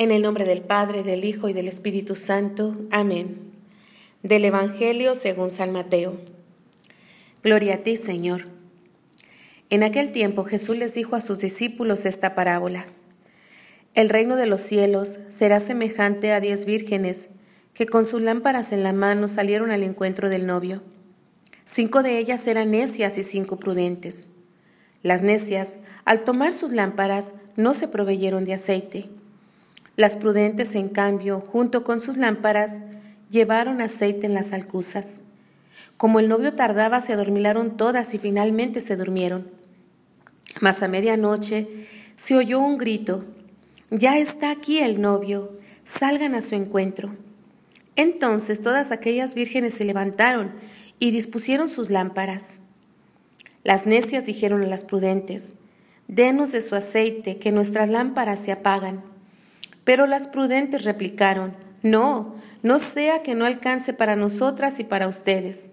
En el nombre del Padre, del Hijo y del Espíritu Santo. Amén. Del Evangelio según San Mateo. Gloria a ti, Señor. En aquel tiempo Jesús les dijo a sus discípulos esta parábola. El reino de los cielos será semejante a diez vírgenes que con sus lámparas en la mano salieron al encuentro del novio. Cinco de ellas eran necias y cinco prudentes. Las necias, al tomar sus lámparas, no se proveyeron de aceite las prudentes, en cambio, junto con sus lámparas, llevaron aceite en las alcuzas. Como el novio tardaba, se adormilaron todas y finalmente se durmieron. Mas a medianoche se oyó un grito, Ya está aquí el novio, salgan a su encuentro. Entonces todas aquellas vírgenes se levantaron y dispusieron sus lámparas. Las necias dijeron a las prudentes, Denos de su aceite, que nuestras lámparas se apagan. Pero las prudentes replicaron, No, no sea que no alcance para nosotras y para ustedes.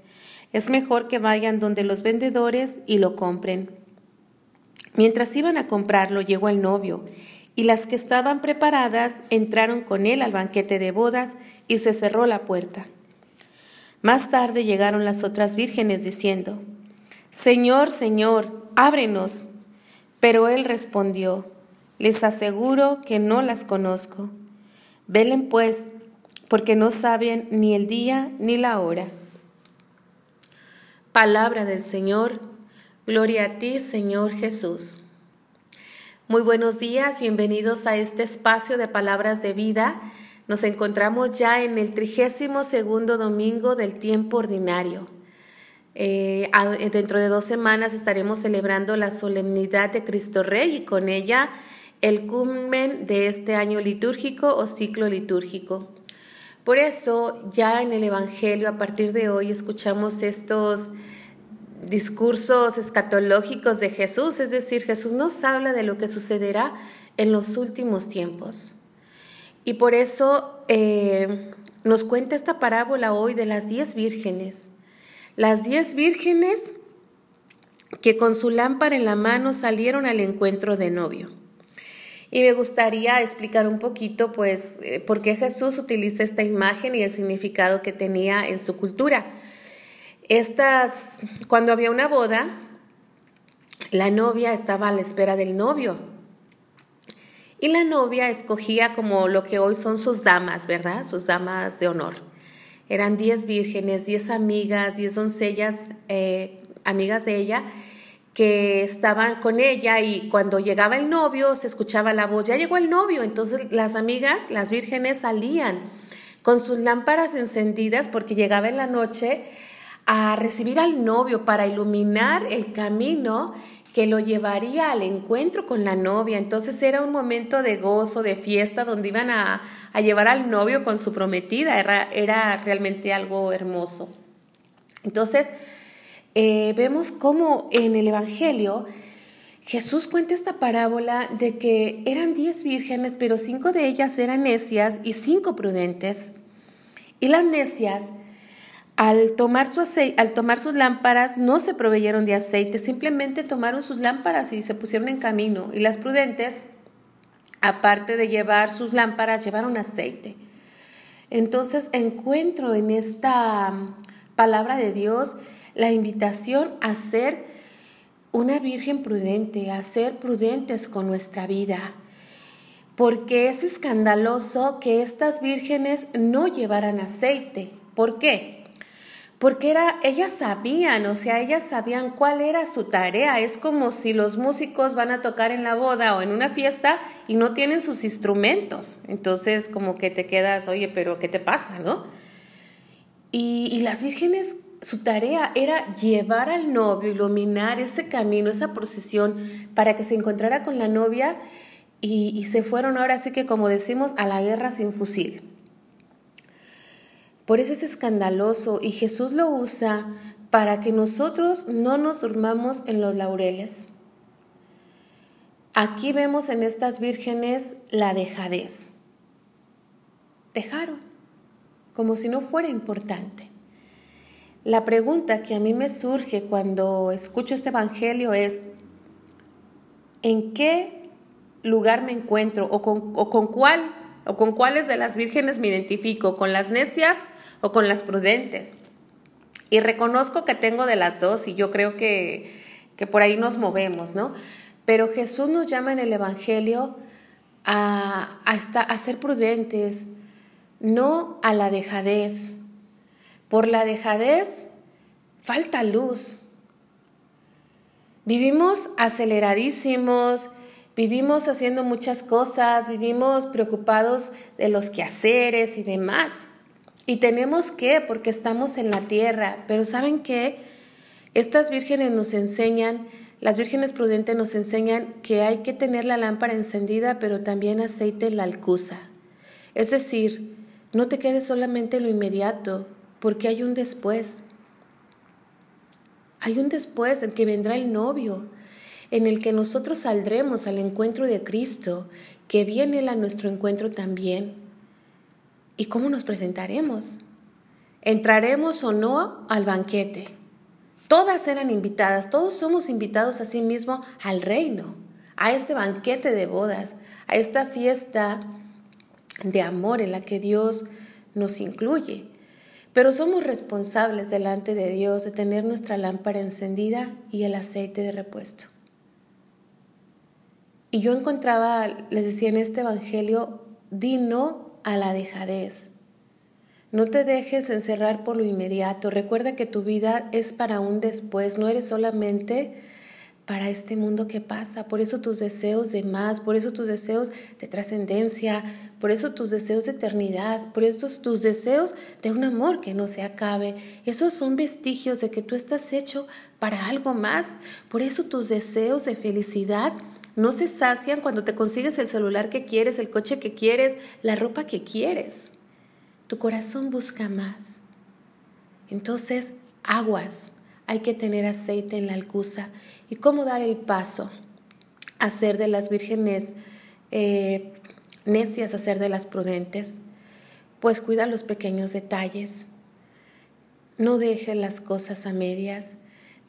Es mejor que vayan donde los vendedores y lo compren. Mientras iban a comprarlo, llegó el novio, y las que estaban preparadas entraron con él al banquete de bodas y se cerró la puerta. Más tarde llegaron las otras vírgenes diciendo, Señor, Señor, ábrenos. Pero él respondió, les aseguro que no las conozco. Velen pues, porque no saben ni el día ni la hora. Palabra del Señor. Gloria a ti, Señor Jesús. Muy buenos días, bienvenidos a este espacio de palabras de vida. Nos encontramos ya en el trigésimo segundo domingo del tiempo ordinario. Eh, dentro de dos semanas estaremos celebrando la solemnidad de Cristo Rey y con ella el culmen de este año litúrgico o ciclo litúrgico. Por eso ya en el Evangelio a partir de hoy escuchamos estos discursos escatológicos de Jesús, es decir, Jesús nos habla de lo que sucederá en los últimos tiempos. Y por eso eh, nos cuenta esta parábola hoy de las diez vírgenes. Las diez vírgenes que con su lámpara en la mano salieron al encuentro de novio. Y me gustaría explicar un poquito, pues, eh, por qué Jesús utiliza esta imagen y el significado que tenía en su cultura. Estas, cuando había una boda, la novia estaba a la espera del novio. Y la novia escogía como lo que hoy son sus damas, ¿verdad? Sus damas de honor. Eran diez vírgenes, diez amigas, diez doncellas, eh, amigas de ella, que estaban con ella y cuando llegaba el novio se escuchaba la voz, ya llegó el novio, entonces las amigas, las vírgenes salían con sus lámparas encendidas porque llegaba en la noche a recibir al novio para iluminar el camino que lo llevaría al encuentro con la novia. Entonces era un momento de gozo, de fiesta, donde iban a, llevar al novio con su prometida. Era, era realmente algo hermoso. Entonces, eh, vemos cómo en el Evangelio Jesús cuenta esta parábola de que eran diez vírgenes, pero cinco de ellas eran necias y cinco prudentes. Y las necias, al tomar, su al tomar sus lámparas, no se proveyeron de aceite, simplemente tomaron sus lámparas y se pusieron en camino. Y las prudentes, aparte de llevar sus lámparas, llevaron aceite. Entonces encuentro en esta palabra de Dios la invitación a ser una virgen prudente, a ser prudentes con nuestra vida. Porque es escandaloso que estas vírgenes no llevaran aceite. ¿Por qué? Porque era, ellas sabían, o sea, ellas sabían cuál era su tarea. Es como si los músicos van a tocar en la boda o en una fiesta y no tienen sus instrumentos. Entonces, como que te quedas, oye, pero ¿qué te pasa, no? Y, y las vírgenes su tarea era llevar al novio, iluminar ese camino, esa procesión, para que se encontrara con la novia y, se fueron ahora sí que como decimos a la guerra sin fusil. Por eso es escandaloso y Jesús lo usa para que nosotros no nos durmamos en los laureles. Aquí vemos en estas vírgenes la dejadez. Dejaron, como si no fuera importante. La pregunta que a mí me surge cuando escucho este Evangelio es, ¿en qué lugar me encuentro o con, cuál ¿O con cuáles de las vírgenes me identifico? ¿Con las necias o con las prudentes? Y reconozco que tengo de las dos y yo creo que, que por ahí nos movemos, ¿no? Pero Jesús nos llama en el Evangelio a, a, a ser prudentes, no a la dejadez. Por la dejadez falta luz. Vivimos aceleradísimos, vivimos haciendo muchas cosas, vivimos preocupados de los quehaceres y demás. Y tenemos que, porque estamos en la tierra, pero ¿saben qué? Estas vírgenes nos enseñan, las vírgenes prudentes nos enseñan que hay que tener la lámpara encendida, pero también aceite en la alcusa. Es decir, no te quedes solamente en lo inmediato, porque hay un después. Hay un después en que vendrá el novio, en el que nosotros saldremos al encuentro de Cristo, que viene Él a nuestro encuentro también. ¿Y cómo nos presentaremos? ¿Entraremos o no al banquete? Todas eran invitadas, todos somos invitados a sí mismo al reino, a este banquete de bodas, a esta fiesta de amor en la que Dios nos incluye. Pero somos responsables delante de Dios de tener nuestra lámpara encendida y el aceite de repuesto. Y yo encontraba, les decía en este Evangelio, di no a la dejadez. No te dejes encerrar por lo inmediato. Recuerda que tu vida es para un después, no eres solamente para este mundo que pasa. Por eso tus deseos de más, por eso tus deseos de trascendencia, por eso tus deseos de eternidad, por eso tus deseos de un amor que no se acabe. Esos son vestigios de que tú estás hecho para algo más. Por eso tus deseos de felicidad no se sacian cuando te consigues el celular que quieres, el coche que quieres, la ropa que quieres. Tu corazón busca más. Entonces, aguas, hay que tener aceite en la alcusa. ¿Y cómo dar el paso? A ser de las vírgenes eh, necias, a ser de las prudentes. Pues cuida los pequeños detalles. No dejes las cosas a medias.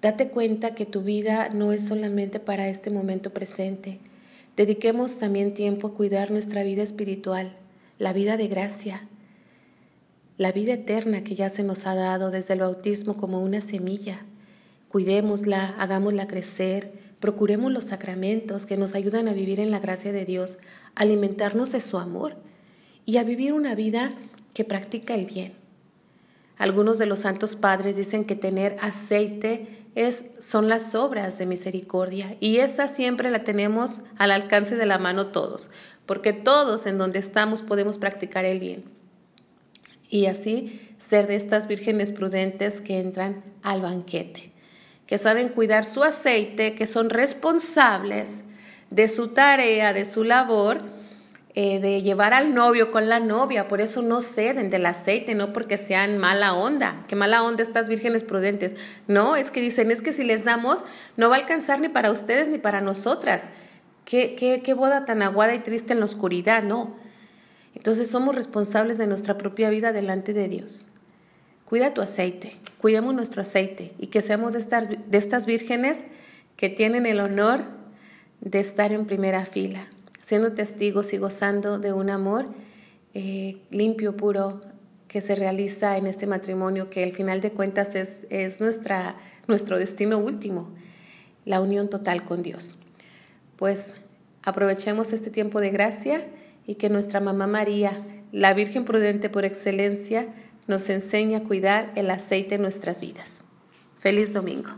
Date cuenta que tu vida no es solamente para este momento presente. Dediquemos también tiempo a cuidar nuestra vida espiritual, la vida de gracia, la vida eterna que ya se nos ha dado desde el bautismo como una semilla. Cuidémosla, hagámosla crecer, procuremos los sacramentos que nos ayudan a vivir en la gracia de Dios, alimentarnos de su amor y a vivir una vida que practica el bien. Algunos de los santos padres dicen que tener aceite es, son las obras de misericordia y esa siempre la tenemos al alcance de la mano todos, porque todos en donde estamos podemos practicar el bien y así ser de estas vírgenes prudentes que entran al banquete, que saben cuidar su aceite, que son responsables de su tarea, de su labor, eh, de llevar al novio con la novia, por eso no ceden del aceite, no porque sean mala onda, que mala onda estas vírgenes prudentes, no, es que dicen, es que si les damos, no va a alcanzar ni para ustedes ni para nosotras, qué, qué, qué boda tan aguada y triste en la oscuridad, no, entonces somos responsables de nuestra propia vida delante de Dios. Cuida tu aceite, cuidemos nuestro aceite y que seamos de estas, de estas vírgenes que tienen el honor de estar en primera fila, siendo testigos y gozando de un amor eh, limpio, puro, que se realiza en este matrimonio, que al final de cuentas es, es nuestra, nuestro destino último, la unión total con Dios. Pues aprovechemos este tiempo de gracia y que nuestra mamá María, la Virgen prudente por excelencia, nos enseñe a cuidar el aceite en nuestras vidas. Feliz domingo.